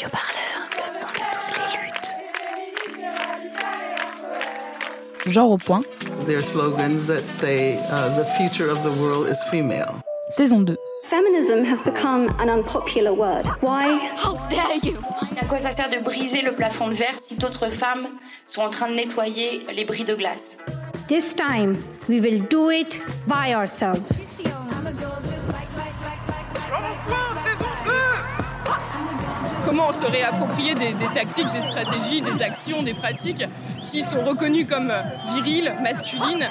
Radio Parleur, le son de toutes les luttes. Genre au point. Slogans that say uh, the future of the world is female. Saison 2. Feminism has become an unpopular word. Why? How dare you? À quoi ça sert de briser le plafond de verre si d'autres femmes sont en train de nettoyer les bris de glace? This time, we will do it by ourselves. Comment on se réapproprier des, des tactiques, des stratégies, des actions, des pratiques qui sont reconnues comme viriles, masculines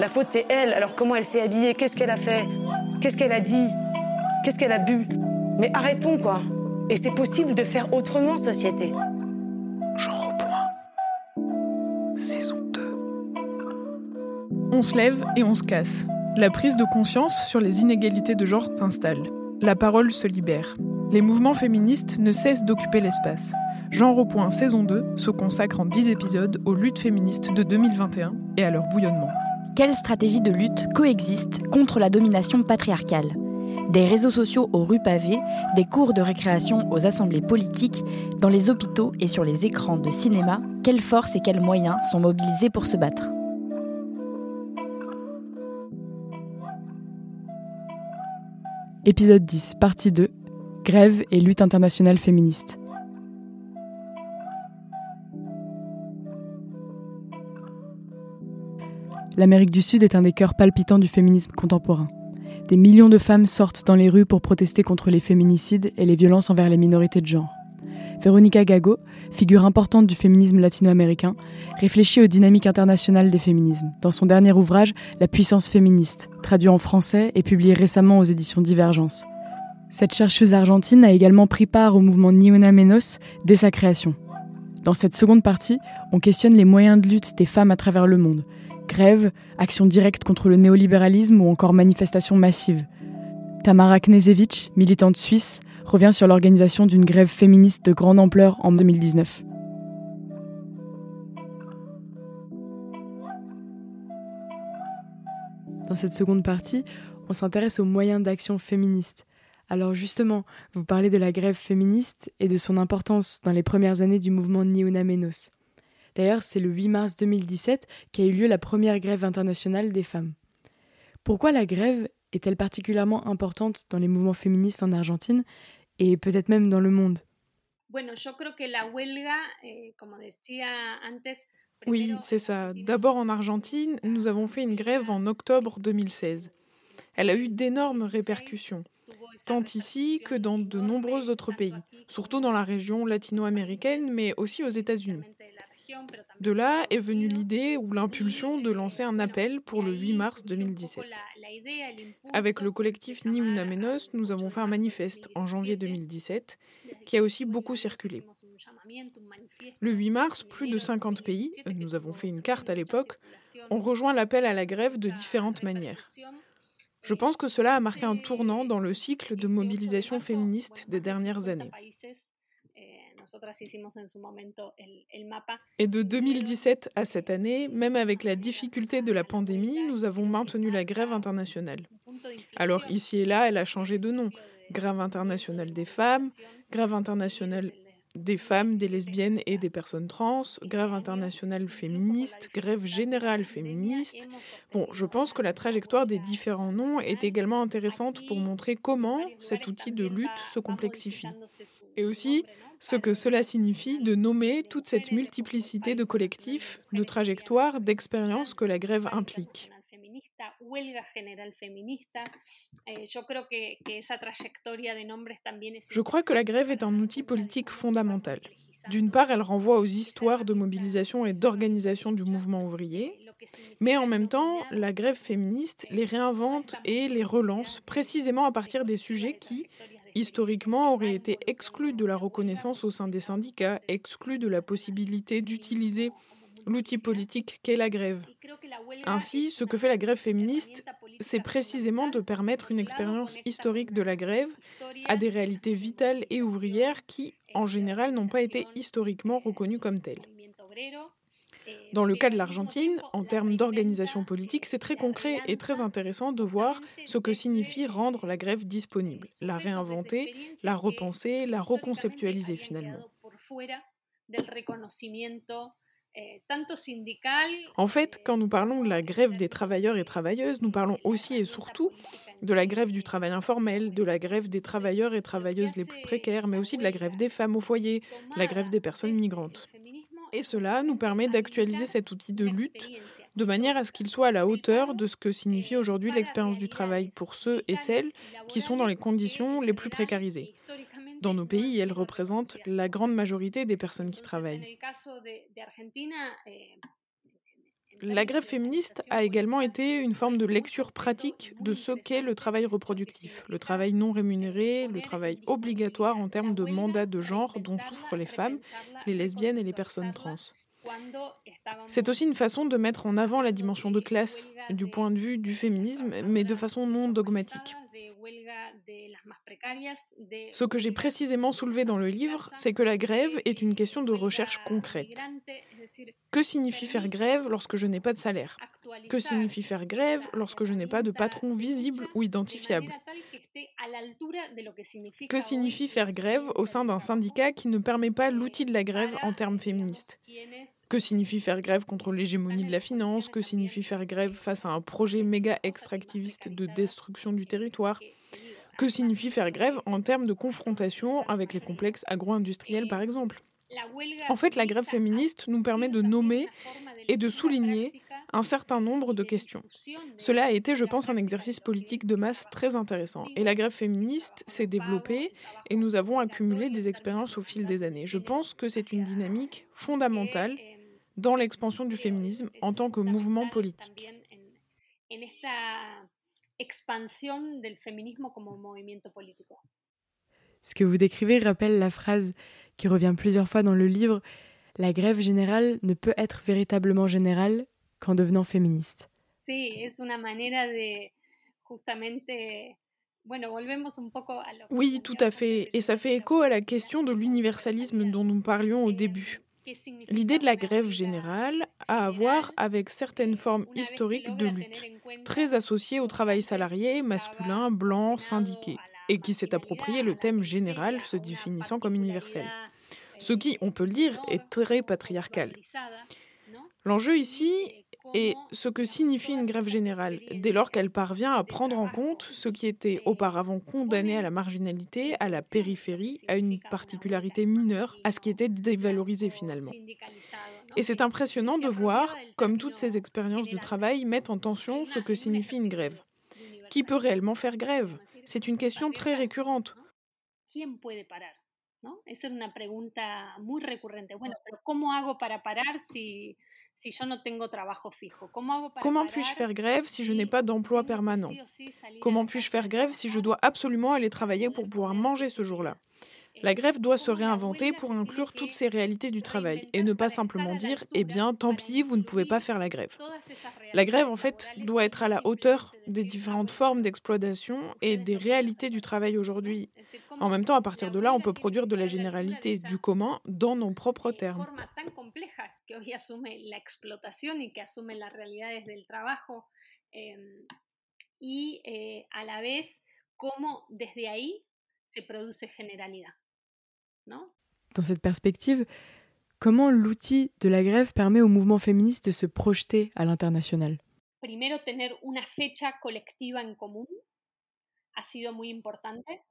La faute, c'est elle. Alors comment elle s'est habillée? Qu'est-ce qu'elle a fait? Qu'est-ce qu'elle a dit? Qu'est-ce qu'elle a bu? Mais arrêtons, quoi. Et c'est possible de faire autrement, société. Genre au point. Saison 2. On se lève et on se casse. La prise de conscience sur les inégalités de genre s'installe. La parole se libère. Les mouvements féministes ne cessent d'occuper l'espace. Genre au point saison 2 se consacre en 10 épisodes aux luttes féministes de 2021 et à leur bouillonnement. Quelles stratégies de lutte coexistent contre la domination patriarcale? Des réseaux sociaux aux rues pavées, des cours de récréation aux assemblées politiques, dans les hôpitaux et sur les écrans de cinéma, quelles forces et quels moyens sont mobilisés pour se battre? Épisode 10, partie 2 Grève et lutte internationale féministe. L'Amérique du Sud est un des cœurs palpitants du féminisme contemporain. Des millions de femmes sortent dans les rues pour protester contre les féminicides et les violences envers les minorités de genre. Veronica Gago, figure importante du féminisme latino-américain, réfléchit aux dynamiques internationales des féminismes dans son dernier ouvrage La puissance féministe, traduit en français et publié récemment aux éditions Divergence. Cette chercheuse argentine a également pris part au mouvement Niuna Menos dès sa création. Dans cette seconde partie, on questionne les moyens de lutte des femmes à travers le monde. Grève, action directe contre le néolibéralisme ou encore manifestations massives. Tamara Knezevic, militante suisse, revient sur l'organisation d'une grève féministe de grande ampleur en 2019. Dans cette seconde partie, on s'intéresse aux moyens d'action féministes. Alors justement, vous parlez de la grève féministe et de son importance dans les premières années du mouvement Niuna Menos. D'ailleurs, c'est le 8 mars 2017 qu'a eu lieu la première grève internationale des femmes. Pourquoi la grève est-elle particulièrement importante dans les mouvements féministes en Argentine et peut-être même dans le monde? Oui, c'est ça. D'abord en Argentine, nous avons fait une grève en octobre 2016. Elle a eu d'énormes répercussions, tant ici que dans de nombreux autres pays, surtout dans la région latino-américaine, mais aussi aux États-Unis. De là est venue l'idée ou l'impulsion de lancer un appel pour le 8 mars 2017. Avec le collectif Ni Una Menos, nous avons fait un manifeste en janvier 2017 qui a aussi beaucoup circulé. Le 8 mars, plus de 50 pays, nous avons fait une carte à l'époque, ont rejoint l'appel à la grève de différentes manières. Je pense que cela a marqué un tournant dans le cycle de mobilisation féministe des dernières années. Et de 2017 à cette année, même avec la difficulté de la pandémie, nous avons maintenu la grève internationale. Alors ici et là, elle a changé de nom. Grève internationale des femmes, grève internationale des femmes, des lesbiennes et des personnes trans, grève internationale féministe, grève générale féministe. Bon, je pense que la trajectoire des différents noms est également intéressante pour montrer comment cet outil de lutte se complexifie. Et aussi ce que cela signifie de nommer toute cette multiplicité de collectifs, de trajectoires, d'expériences que la grève implique. Je crois que la grève est un outil politique fondamental. D'une part, elle renvoie aux histoires de mobilisation et d'organisation du mouvement ouvrier, mais en même temps, la grève féministe les réinvente et les relance précisément à partir des sujets qui, historiquement, auraient été exclus de la reconnaissance au sein des syndicats, exclus de la possibilité d'utiliser l'outil politique qu'est la grève. Ainsi, ce que fait la grève féministe, c'est précisément de permettre une expérience historique de la grève à des réalités vitales et ouvrières qui, en général, n'ont pas été historiquement reconnues comme telles. Dans le cas de l'Argentine, en termes d'organisation politique, c'est très concret et très intéressant de voir ce que signifie rendre la grève disponible, la réinventer, la repenser, la reconceptualiser finalement. En fait, quand nous parlons de la grève des travailleurs et travailleuses, nous parlons aussi et surtout de la grève du travail informel, de la grève des travailleurs et travailleuses les plus précaires, mais aussi de la grève des femmes au foyer, la grève des personnes migrantes. Et cela nous permet d'actualiser cet outil de lutte de manière à ce qu'il soit à la hauteur de ce que signifie aujourd'hui l'expérience du travail pour ceux et celles qui sont dans les conditions les plus précarisées. Dans nos pays, elle représente la grande majorité des personnes qui travaillent. La grève féministe a également été une forme de lecture pratique de ce qu'est le travail reproductif, le travail non rémunéré, le travail obligatoire en termes de mandat de genre dont souffrent les femmes, les lesbiennes et les personnes trans. C'est aussi une façon de mettre en avant la dimension de classe du point de vue du féminisme, mais de façon non dogmatique. Ce que j'ai précisément soulevé dans le livre, c'est que la grève est une question de recherche concrète. Que signifie faire grève lorsque je n'ai pas de salaire? Que signifie faire grève lorsque je n'ai pas de patron visible ou identifiable? Que signifie faire grève au sein d'un syndicat qui ne permet pas l'outil de la grève en termes féministes? Que signifie faire grève contre l'hégémonie de la finance Que signifie faire grève face à un projet méga extractiviste de destruction du territoire Que signifie faire grève en termes de confrontation avec les complexes agro-industriels, par exemple? En fait, la grève féministe nous permet de nommer et de souligner un certain nombre de questions. Cela a été, je pense, un exercice politique de masse très intéressant. Et la grève féministe s'est développée et nous avons accumulé des expériences au fil des années. Je pense que c'est une dynamique fondamentale dans l'expansion du féminisme en tant que mouvement politique. Ce que vous décrivez rappelle la phrase qui revient plusieurs fois dans le livre La grève générale ne peut être véritablement générale qu'en devenant féministe. Oui, tout à fait. Et ça fait écho à la question de l'universalisme dont nous parlions au début. L'idée de la grève générale a à voir avec certaines formes historiques de lutte, très associées au travail salarié, masculin, blanc, syndiqué, et qui s'est approprié le thème général se définissant comme universel. Ce qui, on peut le dire, est très patriarcal. L'enjeu ici et ce que signifie une grève générale, dès lors qu'elle parvient à prendre en compte ce qui était auparavant condamné à la marginalité, à la périphérie, à une particularité mineure, à ce qui était dévalorisé finalement. Et c'est impressionnant de voir comme toutes ces expériences de travail mettent en tension ce que signifie une grève. Qui peut réellement faire grève? C'est une question très récurrente. Esa es una pregunta muy recurrente. Bueno, pero ¿cómo hago para parar si, si yo no tengo trabajo fijo? Comment puis-je faire grève si je n'ai pas d'emploi permanent? Comment puis-je faire grève si je dois absolument aller travailler pour pouvoir manger ce jour-là? La grève doit se réinventer pour inclure toutes ces réalités du travail et ne pas simplement dire Eh bien, tant pis, vous ne pouvez pas faire la grève. La grève, en fait, doit être à la hauteur des différentes formes d'exploitation et des réalités du travail aujourd'hui. En même temps, à partir de là, on peut produire de la généralité, du commun, dans nos propres termes. y eh, a la vez cómo desde ahí se produce generalidad. Dans cette perspective, comment l'outil de la grève permet au mouvement féministe de se projeter à l'international? Primero, tener una fecha colectiva en común ha sido muy importante.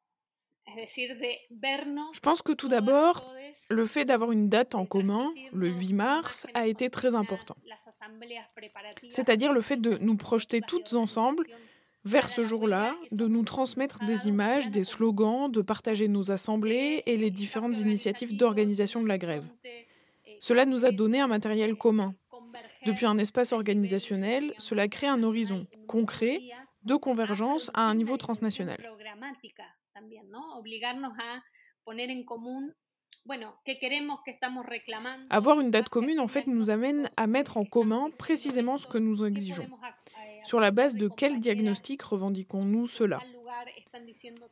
Je pense que tout d'abord, le fait d'avoir une date en commun, le 8 mars, a été très important. C'est-à-dire le fait de nous projeter toutes ensemble vers ce jour-là, de nous transmettre des images, des slogans, de partager nos assemblées et les différentes initiatives d'organisation de la grève. Cela nous a donné un matériel commun. Depuis un espace organisationnel, cela crée un horizon concret de convergence à un niveau transnational. Avoir une date commune, en fait, nous amène à mettre en commun précisément ce que nous exigeons. Sur la base de quel diagnostic revendiquons-nous cela?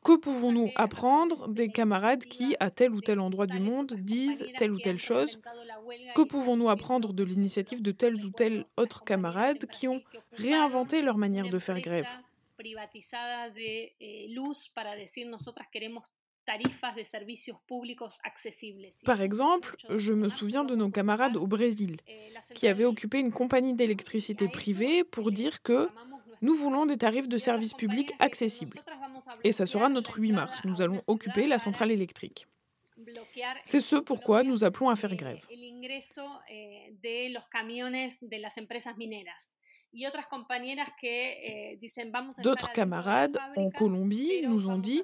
Que pouvons-nous apprendre des camarades qui, à tel ou tel endroit du monde, disent telle ou telle chose? Que pouvons-nous apprendre de l'initiative de tels ou tels autres camarades qui ont réinventé leur manière de faire grève? Par exemple, je me souviens de nos camarades au Brésil qui avaient occupé une compagnie d'électricité privée pour dire que nous voulons des tarifs de service public accessibles. Et ça sera notre 8 mars. Nous allons occuper la centrale électrique. C'est ce pourquoi nous appelons à faire grève. D'autres camarades en Colombie nous ont dit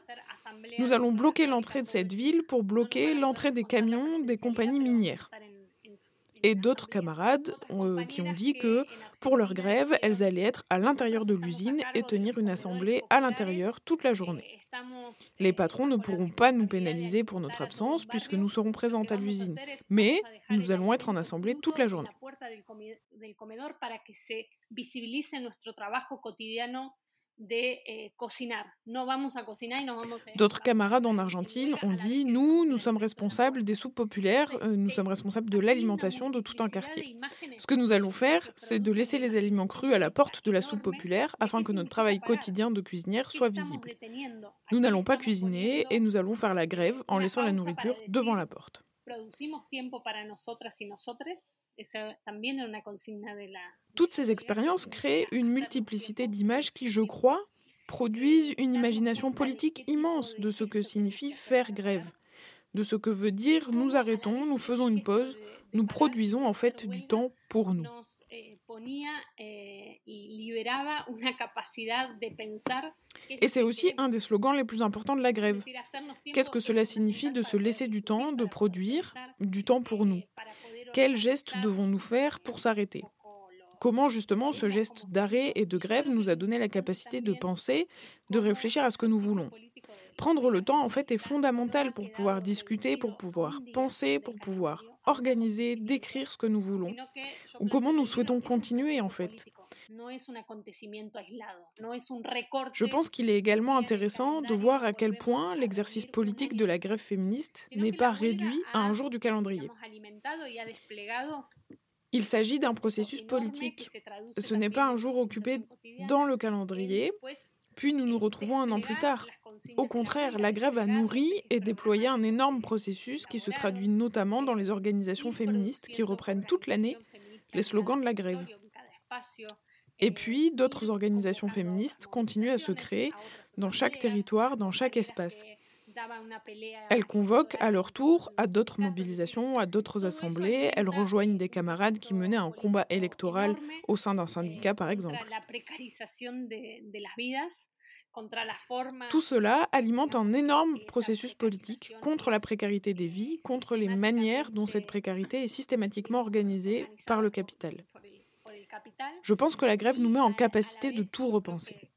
nous allons bloquer l'entrée de cette ville pour bloquer l'entrée des camions des compagnies minières. Et d'autres camarades euh, qui ont dit que pour leur grève, elles allaient être à l'intérieur de l'usine et tenir une assemblée à l'intérieur toute la journée. Les patrons ne pourront pas nous pénaliser pour notre absence puisque nous serons présentes à l'usine, mais nous allons être en assemblée toute la journée. Eh, D'autres camarades en Argentine ont dit Nous, nous sommes responsables des soupes populaires, euh, nous sommes responsables de l'alimentation de tout un quartier. Ce que nous allons faire, c'est de laisser les aliments crus à la porte de la soupe populaire afin que notre travail quotidien de cuisinière soit visible. Nous n'allons pas cuisiner et nous allons faire la grève en laissant la nourriture devant la porte. Toutes ces expériences créent une multiplicité d'images qui, je crois, produisent une imagination politique immense de ce que signifie faire grève, de ce que veut dire nous arrêtons, nous faisons une pause, nous produisons en fait du temps pour nous. Et c'est aussi un des slogans les plus importants de la grève. Qu'est-ce que cela signifie de se laisser du temps, de produire du temps pour nous? Quels gestes devons-nous faire pour s'arrêter? Comment justement ce geste d'arrêt et de grève nous a donné la capacité de penser, de réfléchir à ce que nous voulons? Prendre le temps, en fait, est fondamental pour pouvoir discuter, pour pouvoir penser, pour pouvoir organiser, décrire ce que nous voulons, ou comment nous souhaitons continuer, en fait? Je pense qu'il est également intéressant de voir à quel point l'exercice politique de la grève féministe n'est pas réduit à un jour du calendrier. Il s'agit d'un processus politique. Ce n'est pas un jour occupé dans le calendrier, puis nous nous retrouvons un an plus tard. Au contraire, la grève a nourri et déployé un énorme processus qui se traduit notamment dans les organisations féministes qui reprennent toute l'année les slogans de la grève. Et puis, d'autres organisations féministes continuent à se créer dans chaque territoire, dans chaque espace. Elles convoquent à leur tour à d'autres mobilisations, à d'autres assemblées. Elles rejoignent des camarades qui menaient un combat électoral au sein d'un syndicat, par exemple. Tout cela alimente un énorme processus politique contre la précarité des vies, contre les manières dont cette précarité est systématiquement organisée par le capital. Je pense que la grève nous met en capacité de tout repenser.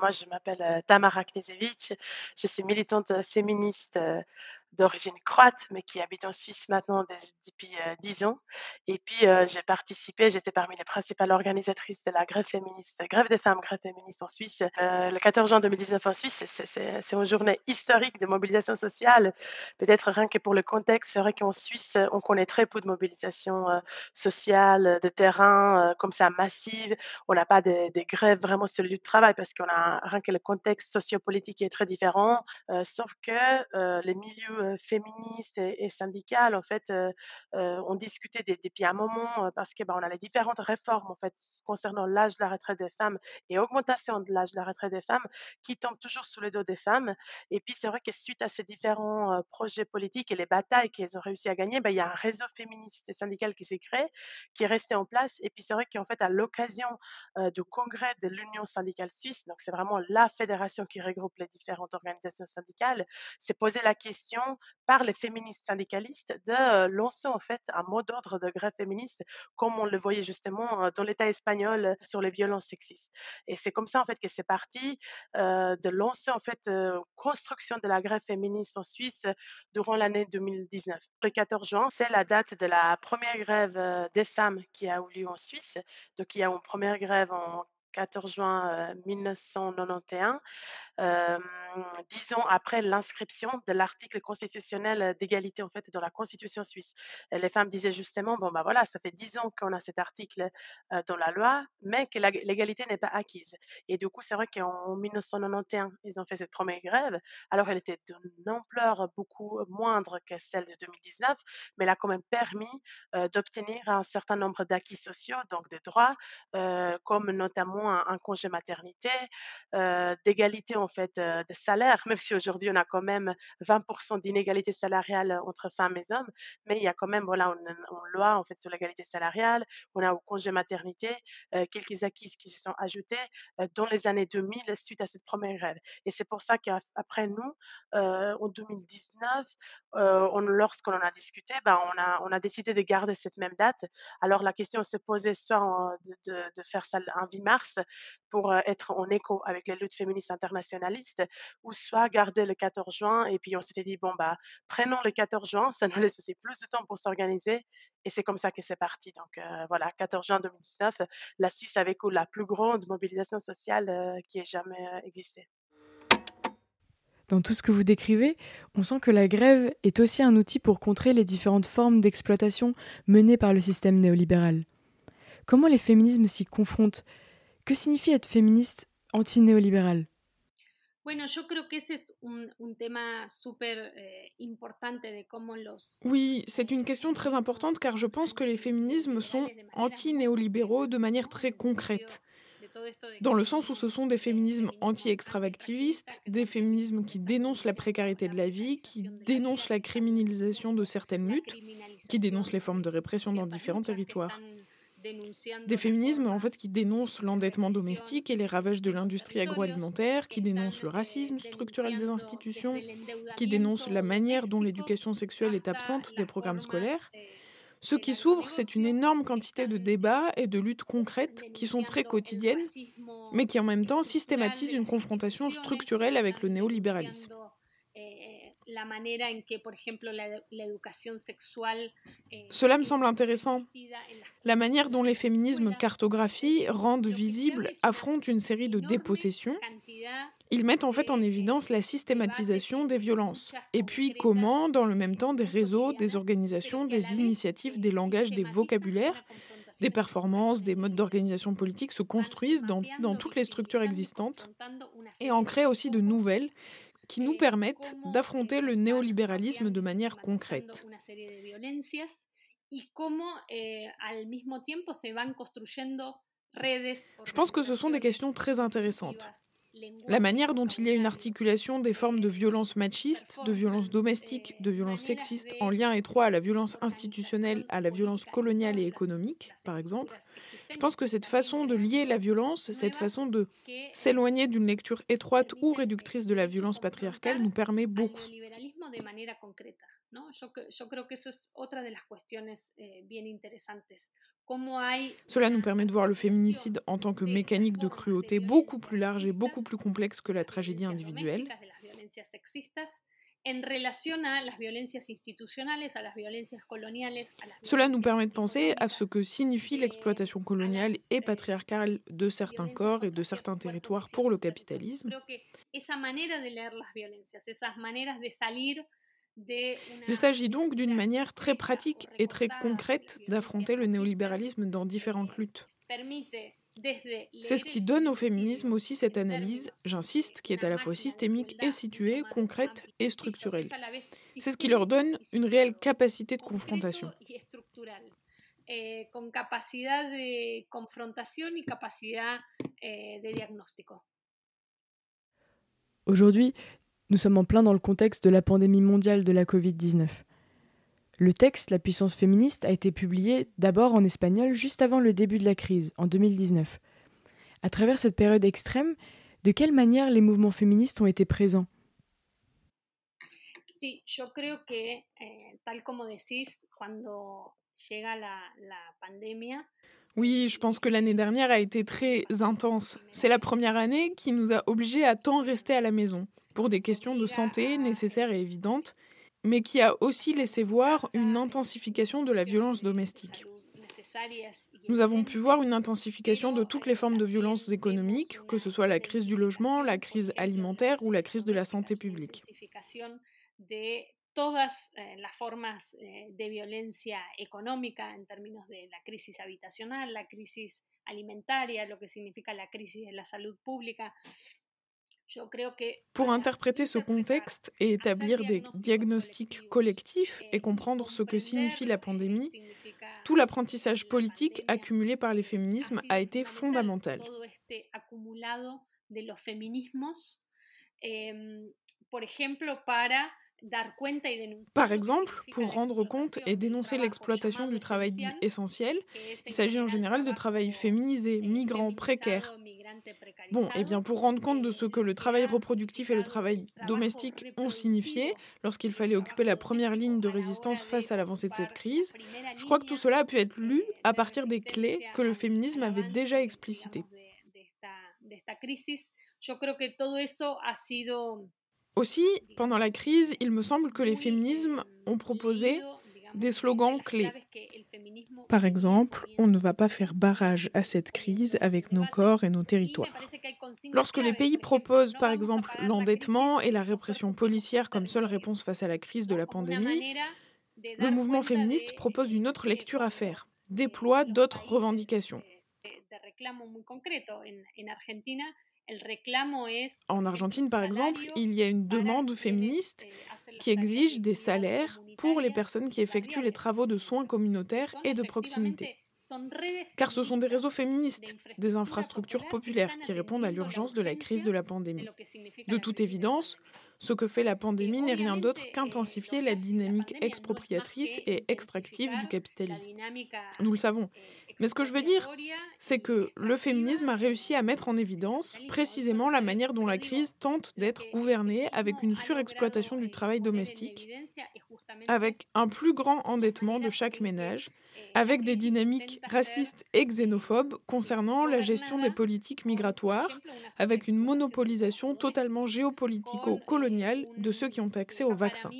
Moi, je m'appelle euh, Tamara Knezevich, je suis militante féministe euh, d'origine croate, mais qui habite en Suisse maintenant depuis euh, dix ans. Et puis, euh, j'ai participé, j'étais parmi les principales organisatrices de la grève féministe, grève des femmes, grève féministe en Suisse. Euh, le 14 juin 2019 en Suisse, c'est une journée historique de mobilisation sociale. Peut-être rien que pour le contexte, c'est vrai qu'en Suisse, on connaît très peu de mobilisation sociale, de terrain, comme ça, massive. On n'a pas de, grèves vraiment sur le lieu de travail parce qu'on a rien que le contexte sociopolitique est très différent. sauf que les milieux euh, féministes et, syndicales, en fait, euh, euh, ont discuté depuis un moment parce que ben, on a les différentes réformes en fait concernant l'âge de la retraite des femmes et augmentation de l'âge de la retraite des femmes qui tombent toujours sous le dos des femmes. Et puis c'est vrai que suite à ces différents projets politiques et les batailles qu'elles ont réussi à gagner, ben, il y a un réseau féministe et syndical qui s'est créé, qui est resté en place. Et puis c'est vrai qu'en fait à l'occasion du congrès de l'Union syndicale suisse, donc c'est vraiment la fédération qui regroupe les différentes organisations syndicales, s'est posé la question par les féministes syndicalistes de lancer en fait un mot d'ordre de grève féministe, comme on le voyait justement dans l'État espagnol sur les violences sexistes. Et c'est comme ça en fait que c'est parti de lancer en fait construction de la grève féministe en Suisse durant l'année 2019. Le 14 juin, c'est la date de la première grève des femmes qui a eu lieu en Suisse. Donc il y a une première grève en 14 juin 1991 dix ans après l'inscription de l'article constitutionnel d'égalité en fait dans la Constitution suisse. les femmes disaient justement bon bah voilà ça fait dix ans qu'on a cet article dans la loi, mais que l'égalité n'est pas acquise. Et du coup c'est vrai qu'en 1991 ils ont fait cette première grève. Alors elle était d'une ampleur beaucoup moindre que celle de 2019, mais elle a quand même permis d'obtenir un certain nombre d'acquis sociaux, donc des droits, comme notamment un, un congé maternité, d'égalité en fait de salaire, même si aujourd'hui on a quand même 20% d'inégalité salariale entre femmes et hommes, mais il y a quand même voilà une, loi en fait sur l'égalité salariale, on a au congé maternité quelques acquis qui se sont ajoutés dans les années 2000 suite à cette première grève. Et c'est pour ça qu'après nous, en 2019, lorsqu'on en a discuté, ben, on, a, on a décidé de garder cette même date. Alors la question s'est posée soit de, faire ça un 8 mars pour être en écho avec les luttes féministes internationalistes, ou soit garder le 14 juin. Et puis on s'était dit, bon, bah, prenons le 14 juin, ça nous laisse aussi plus de temps pour s'organiser. Et c'est comme ça que c'est parti. Donc voilà, 14 juin 2019, la Suisse a vécu la plus grande mobilisation sociale qui ait jamais existé. Dans tout ce que vous décrivez, on sent que la grève est aussi un outil pour contrer les différentes formes d'exploitation menées par le système néolibéral. Comment les féminismes s'y confrontent? Que signifie être féministe anti-néolibéral? Oui, c'est une question très importante car je pense que les féminismes sont anti-néolibéraux de manière très concrète dans le sens où ce sont des féminismes anti-extravactivistes, des féminismes qui dénoncent la précarité de la vie, qui dénoncent la criminalisation de certaines luttes, qui dénoncent les formes de répression dans différents territoires. Des féminismes en fait qui dénoncent l'endettement domestique et les ravages de l'industrie agroalimentaire, qui dénoncent le racisme structurel des institutions, qui dénoncent la manière dont l'éducation sexuelle est absente des programmes scolaires ce qui s'ouvre, c'est une énorme quantité de débats et de luttes concrètes qui sont très quotidiennes, mais qui en même temps systématisent une confrontation structurelle avec le néolibéralisme. Cela me semble intéressant. La manière dont les féminismes cartographient, rendent visible, affrontent une série de dépossessions. Ils mettent en fait en évidence la systématisation des violences. Et puis comment, dans le même temps, des réseaux, des organisations, des initiatives, des langages, des vocabulaires, des performances, des modes d'organisation politique se construisent dans, dans toutes les structures existantes et en créent aussi de nouvelles qui nous permettent d'affronter le néolibéralisme de manière concrète. Je pense que ce sont des questions très intéressantes. La manière dont il y a une articulation des formes de violence machiste, de violence domestique, de violence sexiste en lien étroit à la violence institutionnelle, à la violence coloniale et économique, par exemple, je pense que cette façon de lier la violence, cette façon de s'éloigner d'une lecture étroite ou réductrice de la violence patriarcale nous permet beaucoup. Cela nous permet de voir le féminicide en tant que mécanique de cruauté beaucoup plus large et beaucoup plus complexe que la tragédie individuelle. Cela nous permet de penser à ce que signifie l'exploitation coloniale et patriarcale de certains corps et de certains territoires pour le capitalisme. Il s'agit donc d'une manière très pratique et très concrète d'affronter le néolibéralisme dans différentes luttes. C'est ce qui donne au féminisme aussi cette analyse, j'insiste, qui est à la fois systémique et située, concrète et structurelle. C'est ce qui leur donne une réelle capacité de confrontation. Aujourd'hui, nous sommes en plein dans le contexte de la pandémie mondiale de la Covid-19. Le texte La puissance féministe a été publié d'abord en espagnol juste avant le début de la crise, en 2019. À travers cette période extrême, de quelle manière les mouvements féministes ont été présents? Sí, yo creo que, eh, tal como decís, cuando llega la, la pandemia, Oui, je pense que l'année dernière a été très intense. C'est la première année qui nous a obligés à tant rester à la maison, pour des questions de santé nécessaires et évidentes, mais qui a aussi laissé voir une intensification de la violence domestique. Nous avons pu voir une intensification de toutes les formes de violences économiques, que ce soit la crise du logement, la crise alimentaire ou la crise de la santé publique. todas eh, las formas eh, de violencia económica en términos de la crisis habitacional, la crisis alimentaria, lo que significa la crisis de la salud pública. Pour interpréter ce contexte et établir des diagnostics collectifs et comprendre ce que signifie la pandémie, tout l'apprentissage politique accumulé par les féminismes a été fondamental. Par exemple, pour rendre compte et dénoncer l'exploitation du travail dit essentiel, il s'agit en général de travail féminisé, migrant, précaire. Bon, et bien pour rendre compte de ce que le travail reproductif et le travail domestique ont signifié lorsqu'il fallait occuper la première ligne de résistance face à l'avancée de cette crise, je crois que tout cela a pu être lu à partir des clés que le féminisme avait déjà explicitées. Aussi, pendant la crise, il me semble que les féminismes ont proposé des slogans clés. Par exemple, on ne va pas faire barrage à cette crise avec nos corps et nos territoires. Lorsque les pays proposent par exemple l'endettement et la répression policière comme seule réponse face à la crise de la pandémie, le mouvement féministe propose une autre lecture à faire, déploie d'autres revendications. En Argentine, par exemple, il y a une demande féministe qui exige des salaires pour les personnes qui effectuent les travaux de soins communautaires et de proximité. Car ce sont des réseaux féministes, des infrastructures populaires qui répondent à l'urgence de la crise de la pandémie. De toute évidence, ce que fait la pandémie n'est rien d'autre qu'intensifier la dynamique expropriatrice et extractive du capitalisme. Nous le savons. Mais ce que je veux dire, c'est que le féminisme a réussi à mettre en évidence précisément la manière dont la crise tente d'être gouvernée avec une surexploitation du travail domestique, avec un plus grand endettement de chaque ménage, avec des dynamiques racistes et xénophobes concernant la gestion des politiques migratoires, avec une monopolisation totalement géopolitico-coloniale de ceux qui ont accès aux vaccins.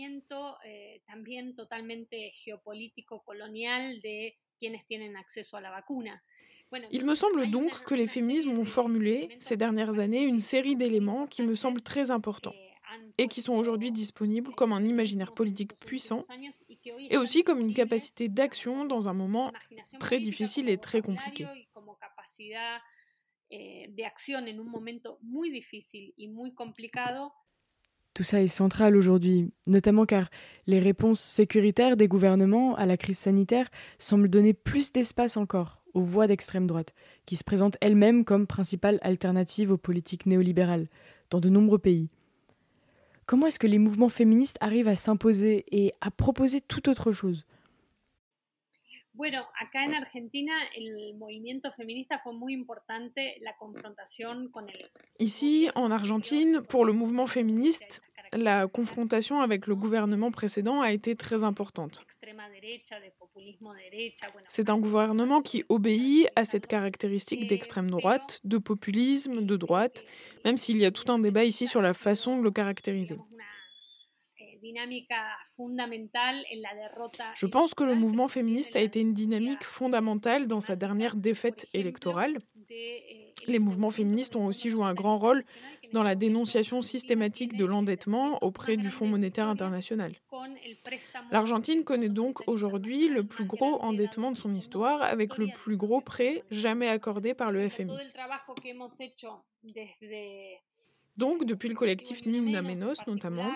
eh, Il me semble donc que les féminismes ont formulé ces dernières années une série d'éléments qui me semblent très importants et qui sont aujourd'hui disponibles comme un imaginaire politique puissant et aussi comme une capacité d'action dans un moment très difficile et très compliqué. Tout ça est central aujourd'hui, notamment car les réponses sécuritaires des gouvernements à la crise sanitaire semblent donner plus d'espace encore aux voix d'extrême droite, qui se présentent elles-mêmes comme principales alternatives aux politiques néolibérales dans de nombreux pays. Comment est-ce que les mouvements féministes arrivent à s'imposer et à proposer tout autre chose? Bueno, acá en Argentina el movimiento feminista fue muy importante la confrontación con el Ici, en Argentine, pour le mouvement féministe, la confrontation avec le gouvernement précédent a été très importante. C'est un gouvernement qui obéit à cette caractéristique d'extrême droite, de populisme, de droite, même s'il y a tout un débat ici sur la façon de le caractériser. Je pense que le mouvement féministe a été une dynamique fondamentale dans sa dernière défaite électorale. Les mouvements féministes ont aussi joué un grand rôle dans la dénonciation systématique de l'endettement auprès du Fonds monétaire international. L'Argentine connaît donc aujourd'hui le plus gros endettement de son histoire avec le plus gros prêt jamais accordé par le FMI. Donc, depuis le collectif Ni Una Menos notamment,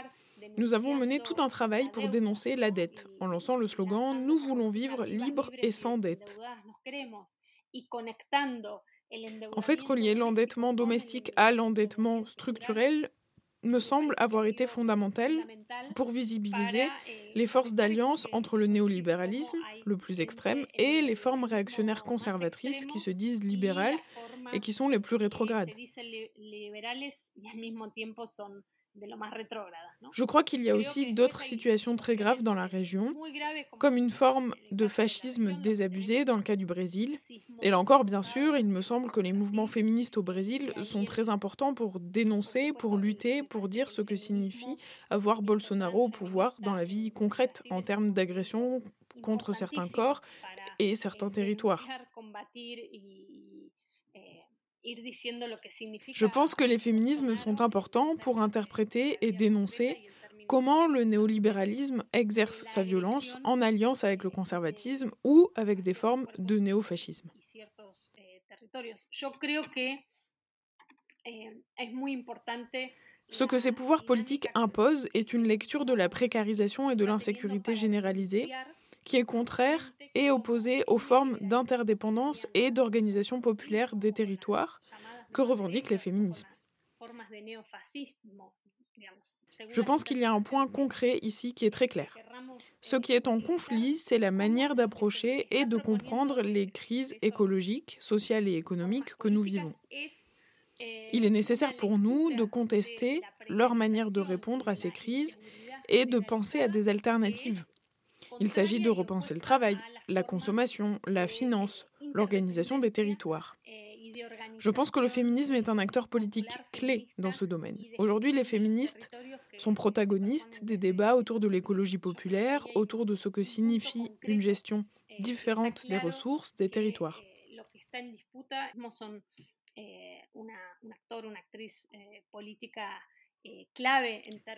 nous avons mené tout un travail pour dénoncer la dette, en lançant le slogan Nous voulons vivre libre et sans dette. En fait, relier l'endettement domestique à l'endettement structurel me semble avoir été fondamental pour visibiliser les forces d'alliance entre le néolibéralisme, le plus extrême, et les formes réactionnaires conservatrices qui se disent libérales et qui sont les plus rétrogrades. Je crois qu'il y a aussi d'autres situations très graves dans la région, comme une forme de fascisme désabusé dans le cas du Brésil. Et là encore, bien sûr, il me semble que les mouvements féministes au Brésil sont très importants pour dénoncer, pour lutter, pour dire ce que signifie avoir Bolsonaro au pouvoir dans la vie concrète en termes d'agression contre certains corps et certains territoires. Je pense que les féminismes sont importants pour interpréter et dénoncer comment le néolibéralisme exerce sa violence en alliance avec le conservatisme ou avec des formes de néofascisme. Ce que ces pouvoirs politiques imposent est une lecture de la précarisation et de l'insécurité généralisée qui est contraire et opposé aux formes d'interdépendance et d'organisation populaire des territoires que revendiquent les féminismes. Je pense qu'il y a un point concret ici qui est très clair. Ce qui est en conflit, c'est la manière d'approcher et de comprendre les crises écologiques, sociales et économiques que nous vivons. Il est nécessaire pour nous de contester leur manière de répondre à ces crises et de penser à des alternatives. Il s'agit de repenser le travail, la consommation, la finance, l'organisation des territoires. Je pense que le féminisme est un acteur politique clé dans ce domaine. Aujourd'hui, les féministes sont protagonistes des débats autour de l'écologie populaire, autour de ce que signifie une gestion différente des ressources des territoires.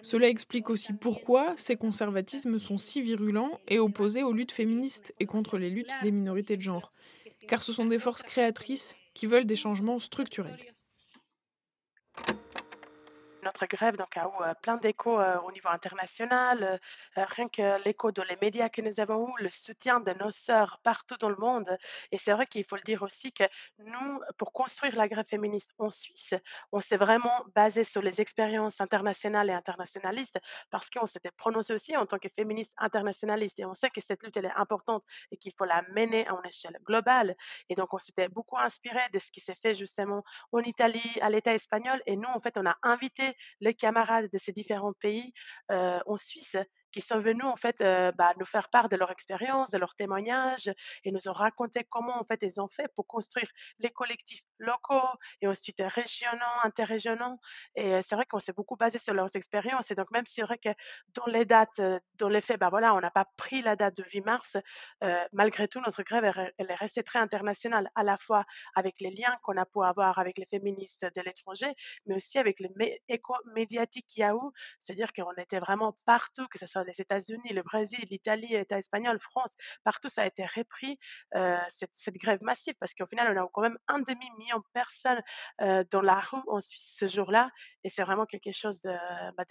Cela explique aussi pourquoi ces conservatismes sont si virulents et opposés aux luttes féministes et contre les luttes des minorités de genre, car ce sont des forces créatrices qui veulent des changements structurels notre grève donc, a eu euh, plein d'échos euh, au niveau international. Euh, rien que l'écho dans les médias que nous avons eu, le soutien de nos sœurs partout dans le monde. Et c'est vrai qu'il faut le dire aussi que nous, pour construire la grève féministe en Suisse, on s'est vraiment basé sur les expériences internationales et internationalistes parce qu'on s'était prononcé aussi en tant que féministe internationaliste. Et on sait que cette lutte, est importante et qu'il faut la mener à une échelle globale. Et donc, on s'était beaucoup inspiré de ce qui s'est fait justement en Italie, à l'État espagnol. Et nous, en fait, on a invité les camarades de ces différents pays euh, en Suisse qui sont venus en fait euh, bah, nous faire part de leur expérience, de leurs témoignages et nous ont raconté comment en fait ils ont fait pour construire les collectifs locaux et ensuite régionaux, interrégionaux. Et c'est vrai qu'on s'est beaucoup basé sur leurs expériences. Et donc même si c'est vrai que dans les dates, euh, dans les faits, bah voilà, on n'a pas pris la date de 8 mars, euh, malgré tout notre grève elle, est restée très internationale, à la fois avec les liens qu'on a pu avoir avec les féministes de l'étranger, mais aussi avec les échos médiatiques qu'il y a eu, c'est-à-dire qu'on était vraiment partout, que ce soit les États-Unis, le Brésil, l'Italie, l'État espagnol, France, partout ça a été repris, euh, cette, grève massive, parce qu'au final, on a quand même un demi-million de personnes euh, dans la rue en Suisse ce jour-là, et c'est vraiment quelque chose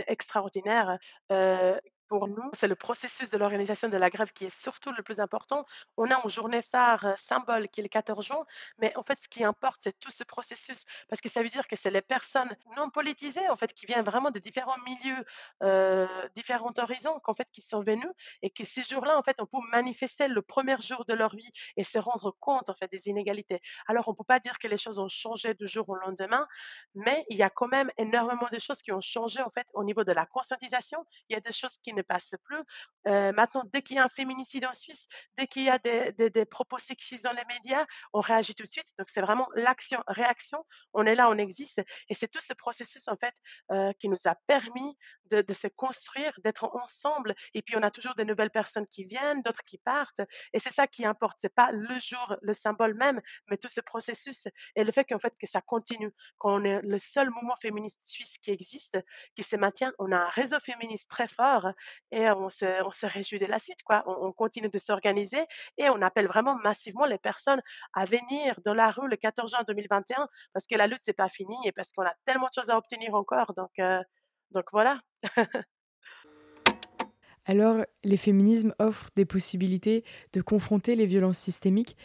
d'extraordinaire. Bah, euh, pour nous, c'est le processus de l'organisation de la grève qui est surtout le plus important. On a une journée phare symbole qui est le 14 juin, mais en fait, ce qui importe, c'est tout ce processus, parce que ça veut dire que c'est les personnes non politisées, en fait, qui viennent vraiment de différents milieux, euh, différents horizons, qu'en fait, qui sont venus et que ces jours-là, en fait, on peut manifester le premier jour de leur vie et se rendre compte, en fait, des inégalités. Alors, on ne peut pas dire que les choses ont changé du jour au lendemain, mais il y a quand même énormément de choses qui ont changé, en fait, au niveau de la conscientisation. Il y a des choses qui ne passe plus. Euh, maintenant, dès qu'il y a un féminicide en Suisse, dès qu'il y a des, propos sexistes dans les médias, on réagit tout de suite. Donc, c'est vraiment l'action-réaction. On est là, on existe. Et c'est tout ce processus, en fait, euh, qui nous a permis de, se construire, d'être ensemble. Et puis, on a toujours de nouvelles personnes qui viennent, d'autres qui partent. Et c'est ça qui importe. C'est pas le jour, le symbole même, mais tout ce processus et le fait qu'en fait, que ça continue. Qu'on est le seul mouvement féministe suisse qui existe, qui se maintient. On a un réseau féministe très fort et on se, on se réjouit de la suite. Quoi. On, continue de s'organiser et on appelle vraiment massivement les personnes à venir dans la rue le 14 juin 2021 parce que la lutte, c'est pas fini et parce qu'on a tellement de choses à obtenir encore. Donc, euh, donc voilà. Alors, les féminismes offrent des possibilités de confronter les violences systémiques,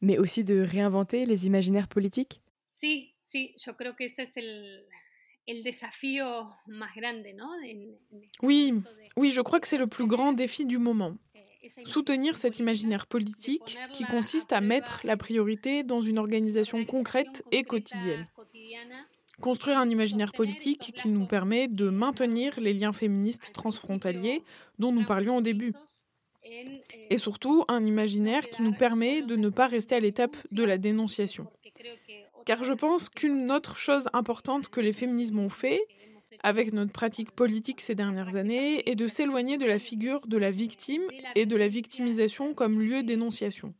mais aussi de réinventer les imaginaires politiques? Sí, yo creo que este es el, oui, oui, je crois que c'est le plus grand défi du moment. Eh, Soutenir cet imaginaire politique qui consiste à mettre la priorité dans une organisation concrète et quotidienne. Construire un imaginaire politique qui nous permet de maintenir les liens féministes transfrontaliers dont nous parlions au début. Et surtout, un imaginaire qui nous permet de ne pas rester à l'étape de la dénonciation. Car je pense qu'une autre chose importante que les féminismes ont fait, avec notre pratique politique ces dernières années, est de s'éloigner de la figure de la victime et de la victimisation comme lieu d'énonciation.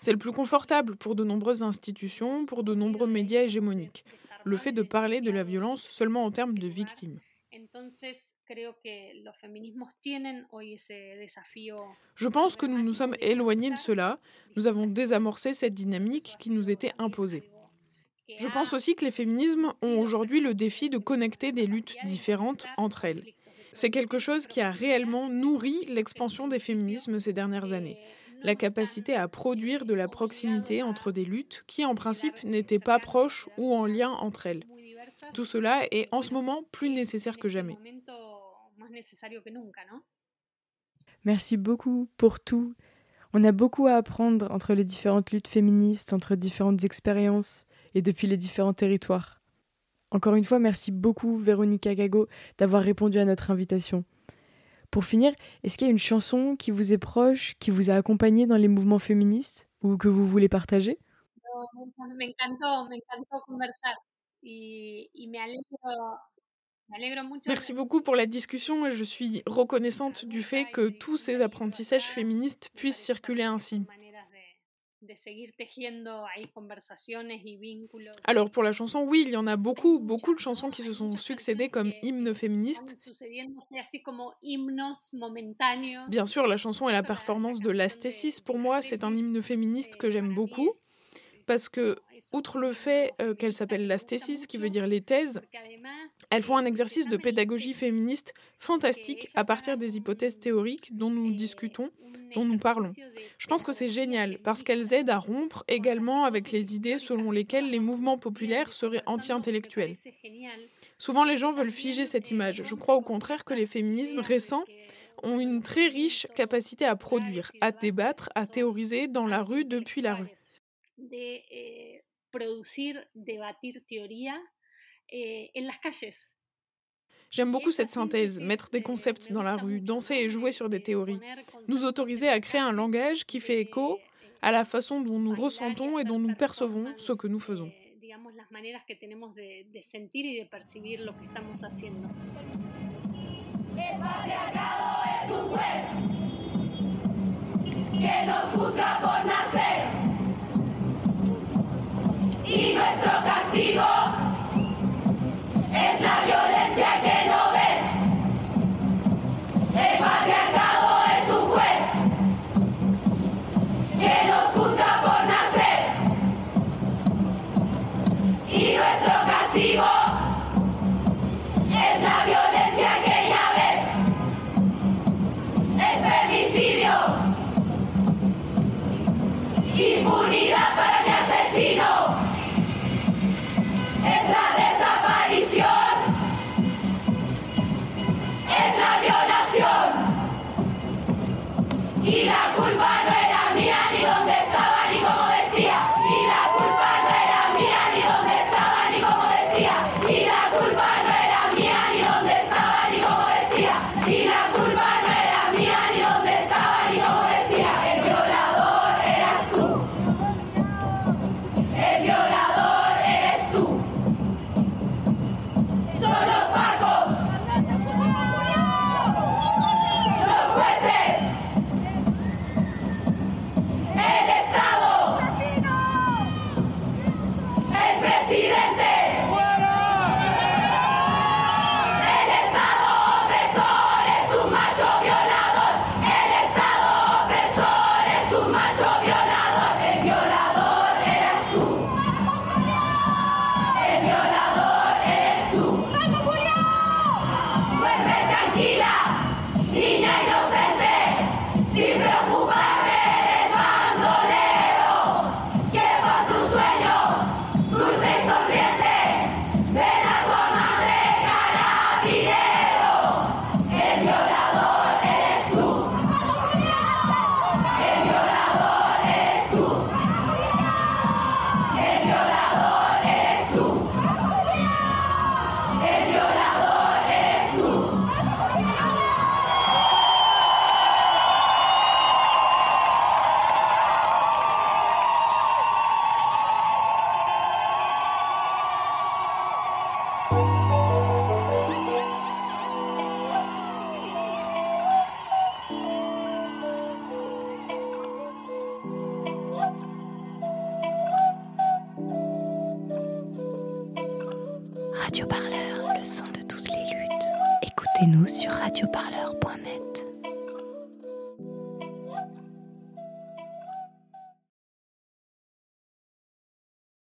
C'est le plus confortable pour de nombreuses institutions, pour de nombreux médias hégémoniques, le fait de parler de la violence seulement en termes de victime. Je pense que nous nous sommes éloignés de cela, nous avons désamorcé cette dynamique qui nous était imposée. Je pense aussi que les féminismes ont aujourd'hui le défi de connecter des luttes différentes entre elles. C'est quelque chose qui a réellement nourri l'expansion des féminismes ces dernières années. La capacité à produire de la proximité entre des luttes qui, en principe, n'étaient pas proches ou en lien entre elles. Tout cela est en ce moment plus nécessaire que jamais. Merci beaucoup pour tout. On a beaucoup à apprendre entre les différentes luttes féministes, entre différentes expériences et depuis les différents territoires. Encore une fois, merci beaucoup Véronica Gago d'avoir répondu à notre invitation. Pour finir, est-ce qu'il y a une chanson qui vous est proche, qui vous a accompagné dans les mouvements féministes ou que vous voulez partager? Merci beaucoup pour la discussion et je suis reconnaissante du fait que tous ces apprentissages féministes puissent circuler ainsi. Alors pour la chanson, oui, il y en a beaucoup, beaucoup de chansons qui se sont succédées comme hymnes féministes. Bien sûr, la chanson et la performance de L'Astésis, pour moi, c'est un hymne féministe que j'aime beaucoup parce que outre le fait euh, qu'elle s'appelle l'astésis, qui veut dire les thèses, elles font un exercice de pédagogie féministe fantastique à partir des hypothèses théoriques dont nous discutons, dont nous parlons. Je pense que c'est génial parce qu'elles aident à rompre également avec les idées selon lesquelles les mouvements populaires seraient anti-intellectuels. Souvent, les gens veulent figer cette image. Je crois au contraire que les féminismes récents ont une très riche capacité à produire, à débattre, à théoriser dans la rue depuis la rue. Producir, debatir teoría eh, en las calles. J'aime beaucoup cette synthèse, mettre des concepts dans la rue, danser et jouer sur des théories, nous autoriser à créer un langage qui fait écho à la façon dont nous ressentons et dont nous percevons ce que nous faisons. Que nos juzga por nacer. Y nuestro castigo es la violencia que Y la culpa